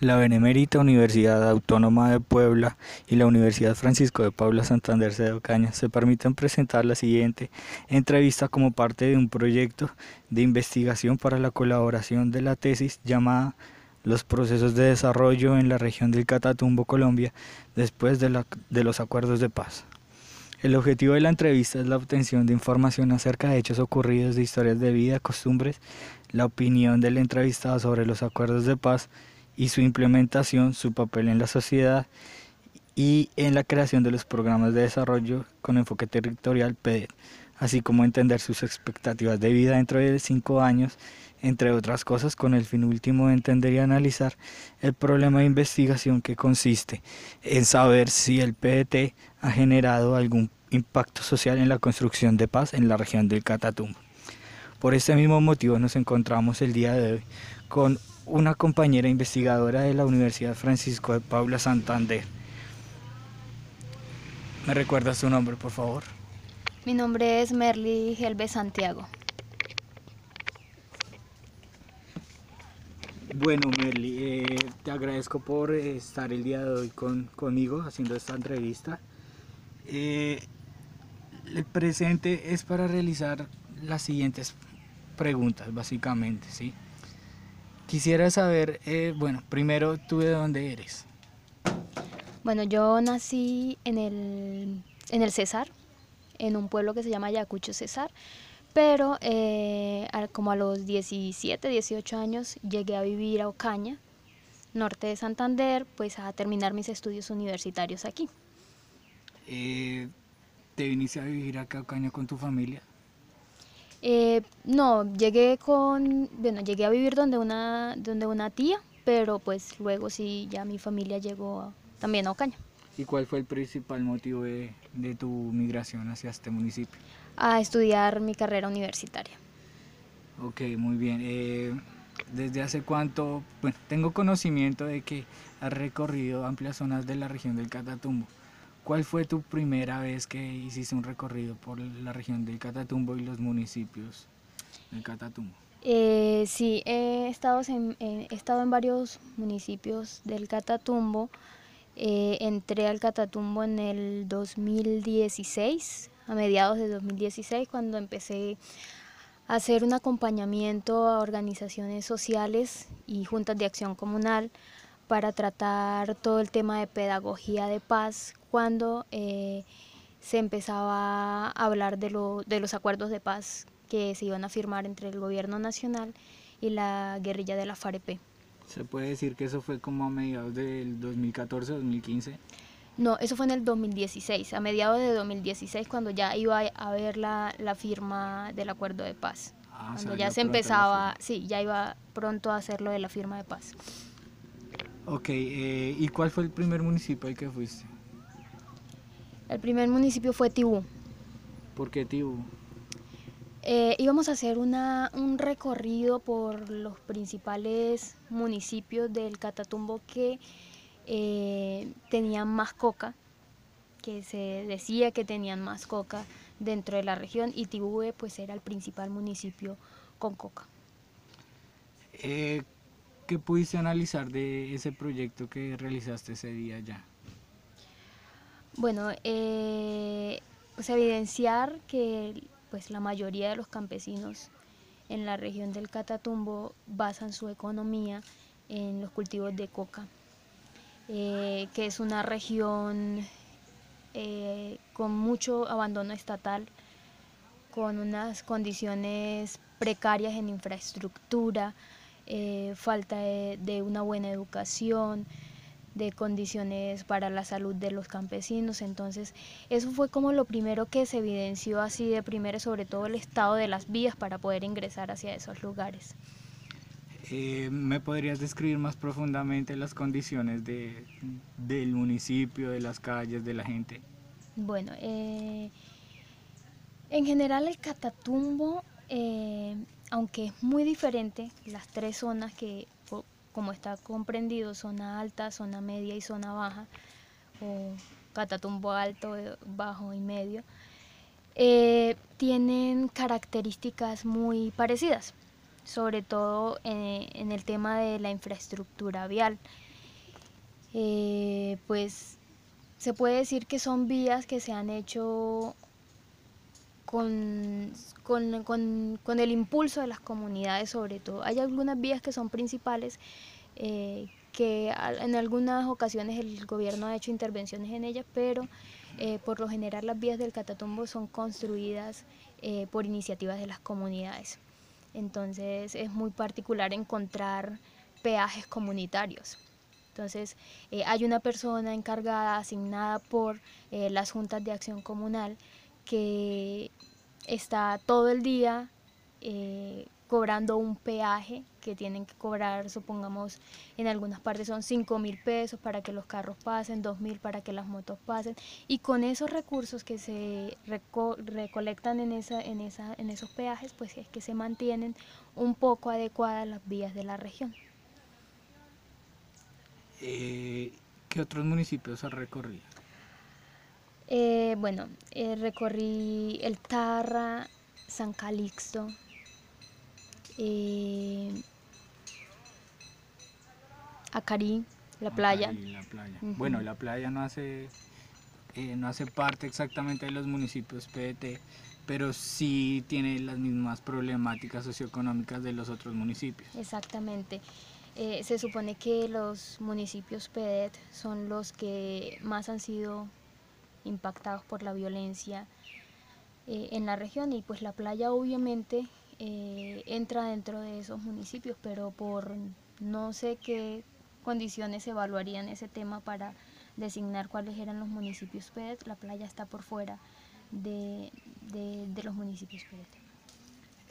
La Benemérita Universidad Autónoma de Puebla y la Universidad Francisco de Paula Santander de Ocaña se permiten presentar la siguiente entrevista como parte de un proyecto de investigación para la colaboración de la tesis llamada Los procesos de desarrollo en la región del Catatumbo, Colombia, después de, de los acuerdos de paz. El objetivo de la entrevista es la obtención de información acerca de hechos ocurridos, de historias de vida, costumbres, la opinión del entrevistado sobre los acuerdos de paz, y su implementación, su papel en la sociedad y en la creación de los programas de desarrollo con enfoque territorial PEDET, así como entender sus expectativas de vida dentro de cinco años, entre otras cosas, con el fin último de entender y analizar el problema de investigación que consiste en saber si el PDT ha generado algún impacto social en la construcción de paz en la región del Catatumbo. Por este mismo motivo nos encontramos el día de hoy con una compañera investigadora de la Universidad Francisco de Paula Santander. ¿Me recuerdas su nombre, por favor? Mi nombre es Merly Gelbe Santiago. Bueno, Merly, eh, te agradezco por estar el día de hoy conmigo haciendo esta entrevista. Eh, el presente es para realizar las siguientes preguntas, básicamente, ¿sí? Quisiera saber, eh, bueno, primero tú de dónde eres. Bueno, yo nací en el, en el César, en un pueblo que se llama Ayacucho César, pero eh, como a los 17, 18 años llegué a vivir a Ocaña, norte de Santander, pues a terminar mis estudios universitarios aquí. Eh, ¿Te viniste a vivir acá a Ocaña con tu familia? Eh, no, llegué con, bueno, llegué a vivir donde una, donde una tía, pero pues luego sí, ya mi familia llegó también a Ocaña. ¿Y cuál fue el principal motivo de, tu migración hacia este municipio? A estudiar mi carrera universitaria. Ok, muy bien. Eh, ¿Desde hace cuánto? Bueno, tengo conocimiento de que has recorrido amplias zonas de la región del Catatumbo. ¿Cuál fue tu primera vez que hiciste un recorrido por la región del Catatumbo y los municipios del Catatumbo? Eh, sí, he estado en, he estado en varios municipios del Catatumbo. Eh, entré al Catatumbo en el 2016, a mediados de 2016, cuando empecé a hacer un acompañamiento a organizaciones sociales y juntas de acción comunal para tratar todo el tema de pedagogía de paz cuando eh, se empezaba a hablar de, lo, de los acuerdos de paz que se iban a firmar entre el gobierno nacional y la guerrilla de la FAREP. ¿Se puede decir que eso fue como a mediados del 2014-2015? No, eso fue en el 2016, a mediados de 2016, cuando ya iba a haber la, la firma del acuerdo de paz. Ah, cuando ya se empezaba, sí, ya iba pronto a hacerlo de la firma de paz. Ok, eh, ¿y cuál fue el primer municipio al que fuiste? El primer municipio fue Tibú. ¿Por qué Tibú? Eh, íbamos a hacer una, un recorrido por los principales municipios del Catatumbo que eh, tenían más coca, que se decía que tenían más coca dentro de la región y Tibú pues era el principal municipio con coca. ¿Qué pudiste analizar de ese proyecto que realizaste ese día ya? Bueno, pues evidenciar que pues la mayoría de los campesinos en la región del Catatumbo basan su economía en los cultivos de coca, eh, que es una región eh, con mucho abandono estatal, con unas condiciones precarias en infraestructura, eh, falta de, una buena educación, de condiciones para la salud de los campesinos. Entonces, eso fue como lo primero que se evidenció así de primero, sobre todo el estado de las vías para poder ingresar hacia esos lugares. Eh, ¿Me podrías describir más profundamente las condiciones de, del municipio, de las calles, de la gente? Bueno, eh, en general el Catatumbo aunque es muy diferente, las tres zonas que, como está comprendido, zona alta, zona media y zona baja, o catatumbo alto, bajo y medio, eh, tienen características muy parecidas, sobre todo eh, en el tema de la infraestructura vial. Eh, pues se puede decir que son vías que se han hecho con, con, el impulso de las comunidades sobre todo. Hay algunas vías que son principales, eh, que en algunas ocasiones el gobierno ha hecho intervenciones en ellas, pero eh, por lo general las vías del Catatumbo son construidas eh, por iniciativas de las comunidades. Entonces es muy particular encontrar peajes comunitarios. Entonces hay una persona encargada, asignada por las juntas de acción comunal, que está todo el día eh, cobrando un peaje que tienen que cobrar, supongamos, en algunas partes son 5 mil pesos para que los carros pasen, 2 mil para que las motos pasen, y con esos recursos que se recolectan en, esa, en, esa, en esos peajes, pues es que se mantienen un poco adecuadas las vías de la región. Eh, ¿Qué otros municipios ha recorrido? Eh, bueno, eh, recorrí el Tarra, San Calixto, eh, Acarí, la playa. Bueno, la playa no hace, no hace parte exactamente de los municipios PDT, pero sí tiene las mismas problemáticas socioeconómicas de los otros municipios. Exactamente. se supone que los municipios PEDET son los que más han sido impactados por la violencia eh, en la región y pues la playa obviamente eh, entra dentro de esos municipios, pero por no sé qué condiciones evaluarían ese tema para designar cuáles eran los municipios PED, la playa está por fuera de, los municipios PED.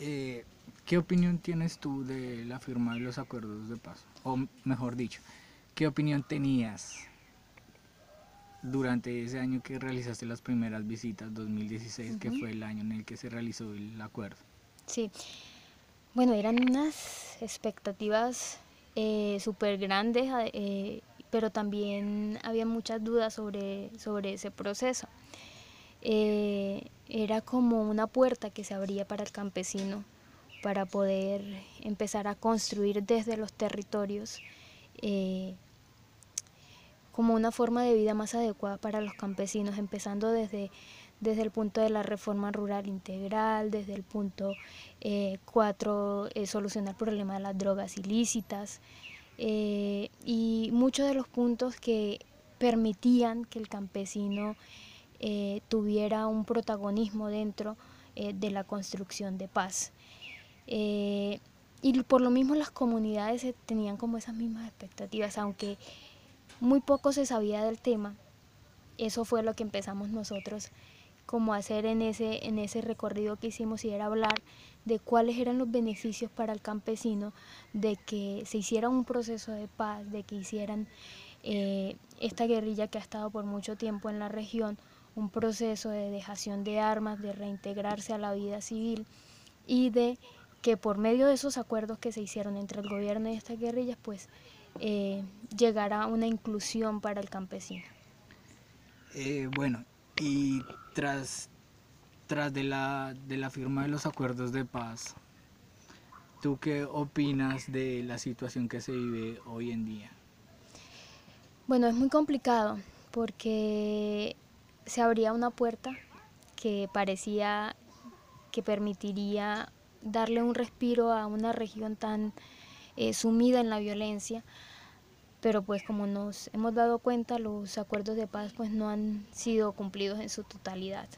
Eh, ¿Qué opinión tienes tú de la firma de los acuerdos de paz? O mejor dicho, ¿qué opinión tenías durante ese año que realizaste las primeras visitas, 2016, que fue el año en el que se realizó el acuerdo. Sí, bueno, eran unas expectativas eh, súper grandes, eh, pero también había muchas dudas sobre, sobre ese proceso. Eh, era como una puerta que se abría para el campesino para poder empezar a construir desde los territorios como una forma de vida más adecuada para los campesinos, empezando desde, desde el punto de la reforma rural integral, desde el punto 4, eh, eh, solucionar el problema de las drogas ilícitas eh, y muchos de los puntos que permitían que el campesino tuviera un protagonismo dentro de la construcción de paz. y por lo mismo las comunidades tenían como esas mismas expectativas, aunque muy poco se sabía del tema. Eso fue lo que empezamos nosotros como a hacer en ese, en ese recorrido que hicimos y era hablar de cuáles eran los beneficios para el campesino de que se hiciera un proceso de paz, de que hicieran eh, esta guerrilla que ha estado por mucho tiempo en la región, un proceso de dejación de armas, de reintegrarse a la vida civil y de que por medio de esos acuerdos que se hicieron entre el gobierno y estas guerrillas, pues eh, llegar a una inclusión para el campesino. Eh, bueno, y tras, tras de, la, de la firma de los acuerdos de paz, ¿tú qué opinas de la situación que se vive hoy en día? Bueno, es muy complicado porque se abría una puerta que parecía que permitiría darle un respiro a una región tan eh, sumida en la violencia, pero pues como nos hemos dado cuenta, los acuerdos de paz pues no han sido cumplidos en su totalidad.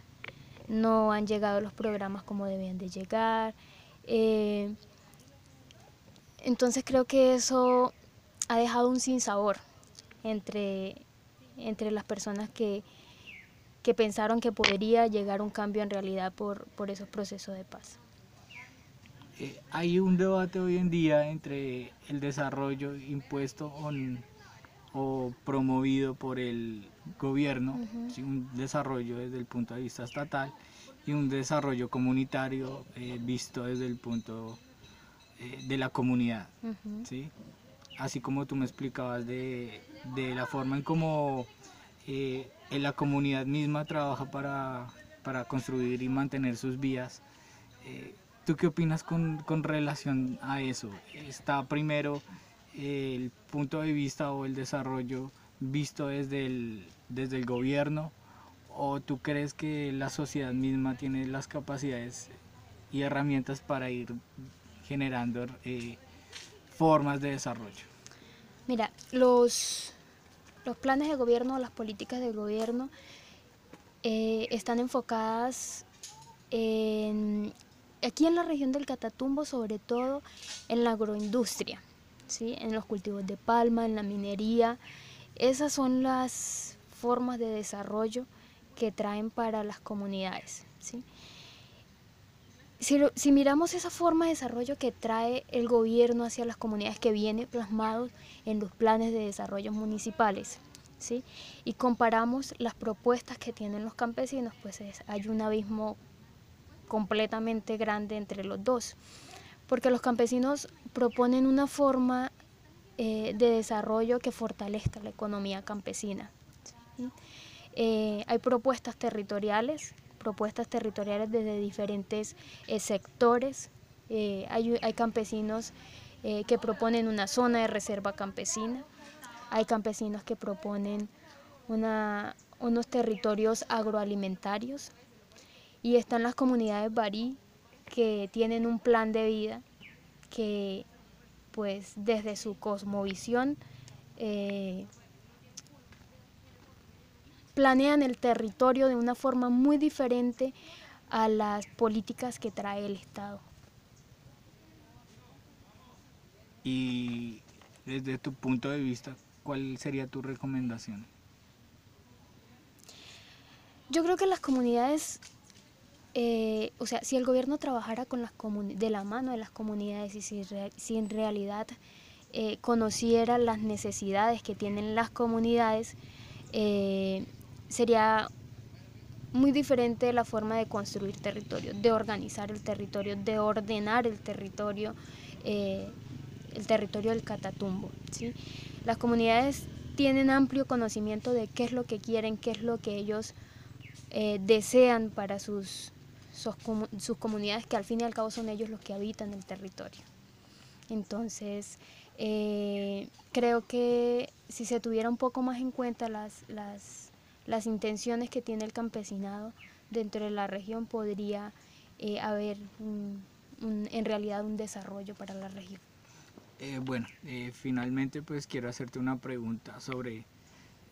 No han llegado los programas como debían de llegar. Eh, entonces creo que eso ha dejado un sinsabor entre, entre las personas que, que pensaron que podría llegar un cambio en realidad por, por esos procesos de paz. Eh, hay un debate hoy en día entre el desarrollo impuesto o promovido por el gobierno, un desarrollo desde el punto de vista estatal y un desarrollo comunitario eh, visto desde el punto eh, de la comunidad. ¿sí? Así como tú me explicabas de, la forma en cómo la comunidad misma trabaja para, para construir y mantener sus vías ¿Tú qué opinas con, relación a eso? ¿Está primero el punto de vista o el desarrollo visto desde el, desde el gobierno o tú crees que la sociedad misma tiene las capacidades y herramientas para ir generando eh, formas de desarrollo? Mira, los, los planes de gobierno, las políticas de gobierno eh, están enfocadas en, aquí en la región del Catatumbo, sobre todo en la agroindustria, ¿sí? en los cultivos de palma, en la minería. Esas son las formas de desarrollo que traen para las comunidades. ¿sí? Si, miramos esa forma de desarrollo que trae el gobierno hacia las comunidades que viene plasmado en los planes de desarrollo municipales, ¿sí? y comparamos las propuestas que tienen los campesinos, pues hay un abismo completamente grande entre los dos, porque los campesinos proponen una forma eh, de desarrollo que fortalezca la economía campesina. Eh, hay propuestas territoriales propuestas territoriales desde diferentes eh, sectores. Eh, hay, campesinos que proponen una zona de reserva campesina, hay campesinos que proponen unos territorios agroalimentarios y están las comunidades barí que tienen un plan de vida que pues desde su cosmovisión planean el territorio de una forma muy diferente a las políticas que trae el Estado. Y desde tu punto de vista, ¿cuál sería tu recomendación? Yo creo que las comunidades, eh, o sea, si el gobierno trabajara con las de la mano de las comunidades y si, en realidad eh, conociera las necesidades que tienen las comunidades, eh, sería muy diferente la forma de construir territorio, de organizar el territorio, de ordenar el territorio, el territorio del Catatumbo. ¿sí? Las comunidades tienen amplio conocimiento de qué es lo que quieren, qué es lo que ellos desean para sus, sus, comunidades, que al fin y al cabo son ellos los que habitan el territorio. Entonces, eh, creo que si se tuviera un poco más en cuenta las, las las intenciones que tiene el campesinado dentro de la región podría eh, haber en realidad un desarrollo para la región. Eh, bueno, eh, finalmente pues quiero hacerte una pregunta sobre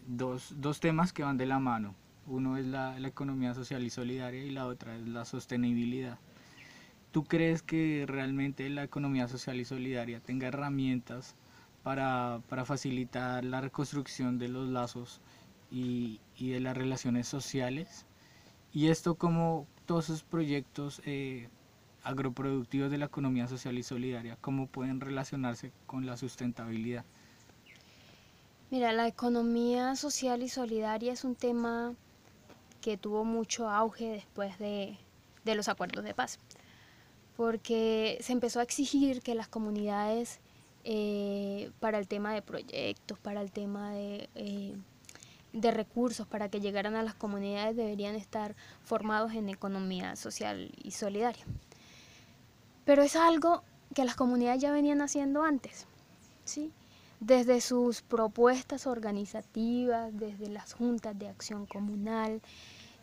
dos, dos, temas que van de la mano. Uno es la, economía social y solidaria y la otra es la sostenibilidad. ¿Tú crees que realmente la economía social y solidaria tenga herramientas para, para facilitar la reconstrucción de los lazos y, y de las relaciones sociales. Y esto como todos esos proyectos eh, agroproductivos de la economía social y solidaria, cómo pueden relacionarse con la sustentabilidad. Mira, la economía social y solidaria es un tema que tuvo mucho auge después de, de los acuerdos de paz, porque se empezó a exigir que las comunidades eh, para el tema de proyectos, para el tema de eh, de recursos para que llegaran a las comunidades deberían estar formados en economía social y solidaria. Pero es algo que las comunidades ya venían haciendo antes, ¿sí? Desde sus propuestas organizativas, desde las juntas de acción comunal.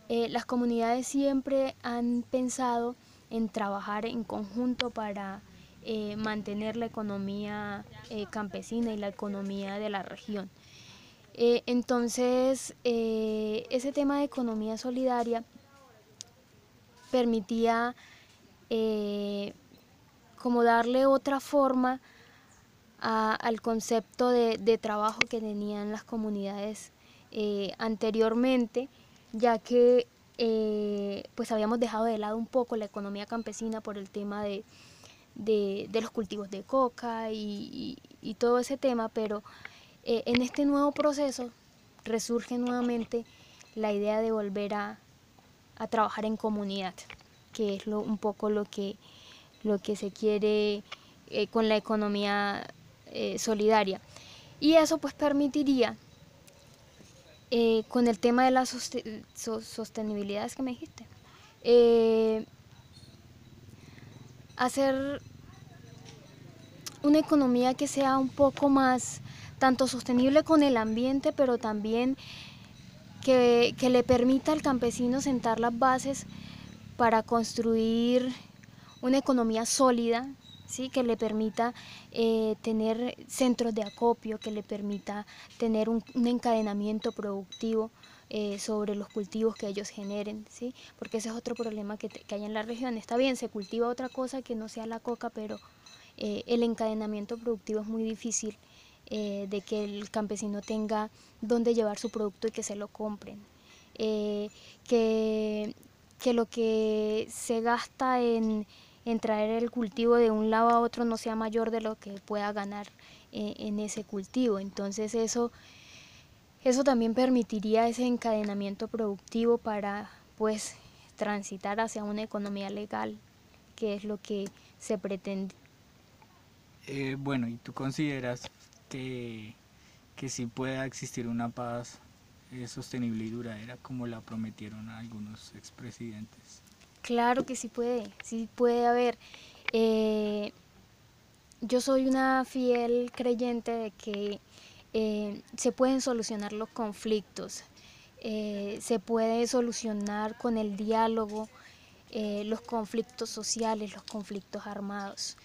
Eh, las comunidades siempre han pensado en trabajar en conjunto para eh, mantener la economía eh, campesina y la economía de la región. Entonces, ese tema de economía solidaria permitía como darle otra forma al concepto de, trabajo que tenían las comunidades anteriormente, ya que pues habíamos dejado de lado un poco la economía campesina por el tema de, los cultivos de coca y todo ese tema, pero eh, en este nuevo proceso resurge nuevamente la idea de volver a, trabajar en comunidad, que es un poco lo que, lo que se quiere eh, con la economía eh, solidaria. Y eso pues permitiría, con el tema de la sostenibilidad que me dijiste, hacer una economía que sea un poco más tanto sostenible con el ambiente, pero también que, que le permita al campesino sentar las bases para construir una economía sólida, ¿sí? que le permita eh, tener centros de acopio, que le permita tener un, encadenamiento productivo eh, sobre los cultivos que ellos generen, ¿sí? porque ese es otro problema que, hay en la región. Está bien, se cultiva otra cosa que no sea la coca, pero eh, el encadenamiento productivo es muy difícil de que el campesino tenga dónde llevar su producto y que se lo compren. que, que lo que se gasta en, en traer el cultivo de un lado a otro no sea mayor de lo que pueda ganar eh, en ese cultivo. Entonces eso, eso también permitiría ese encadenamiento productivo para pues transitar hacia una economía legal, que es lo que se pretende. Eh, bueno, ¿y tú consideras que, que sí pueda existir una paz eh, sostenible y duradera como la prometieron algunos expresidentes? Claro que sí puede, sí puede haber. Eh, yo soy una fiel creyente de que eh, se pueden solucionar los conflictos, eh, se puede solucionar con el diálogo los conflictos sociales, los conflictos armados,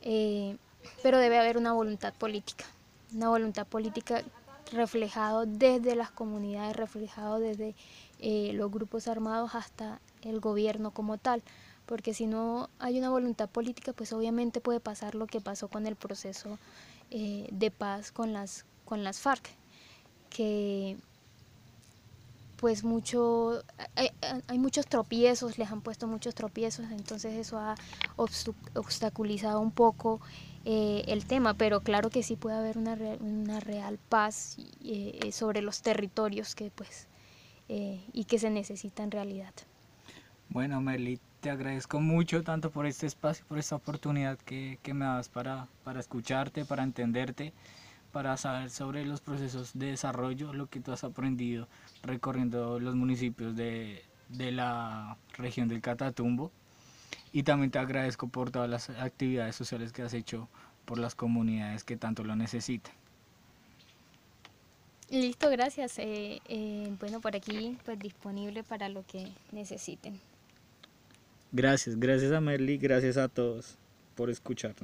pero debe haber una voluntad política, una voluntad política reflejado desde las comunidades, reflejado desde los grupos armados hasta el gobierno como tal, porque si no hay una voluntad política, pues obviamente puede pasar lo que pasó con el proceso eh, de paz con las, con las FARC, que pues mucho, hay, hay, muchos tropiezos, les han puesto muchos tropiezos, entonces eso ha obstaculizado un poco eh, el tema, pero claro que sí puede haber una, una real paz eh, sobre los territorios que pues y que se necesita en realidad. Bueno, Merly, te agradezco mucho tanto por este espacio, por esta oportunidad que, me das para, para escucharte, para entenderte, para saber sobre los procesos de desarrollo, lo que tú has aprendido recorriendo los municipios de, de la región del Catatumbo. Y también te agradezco por todas las actividades sociales que has hecho por las comunidades que tanto lo necesitan. Listo, gracias. Eh, eh, bueno, por aquí pues disponible para lo que necesiten. Gracias, gracias a Merly, gracias a todos por escucharnos.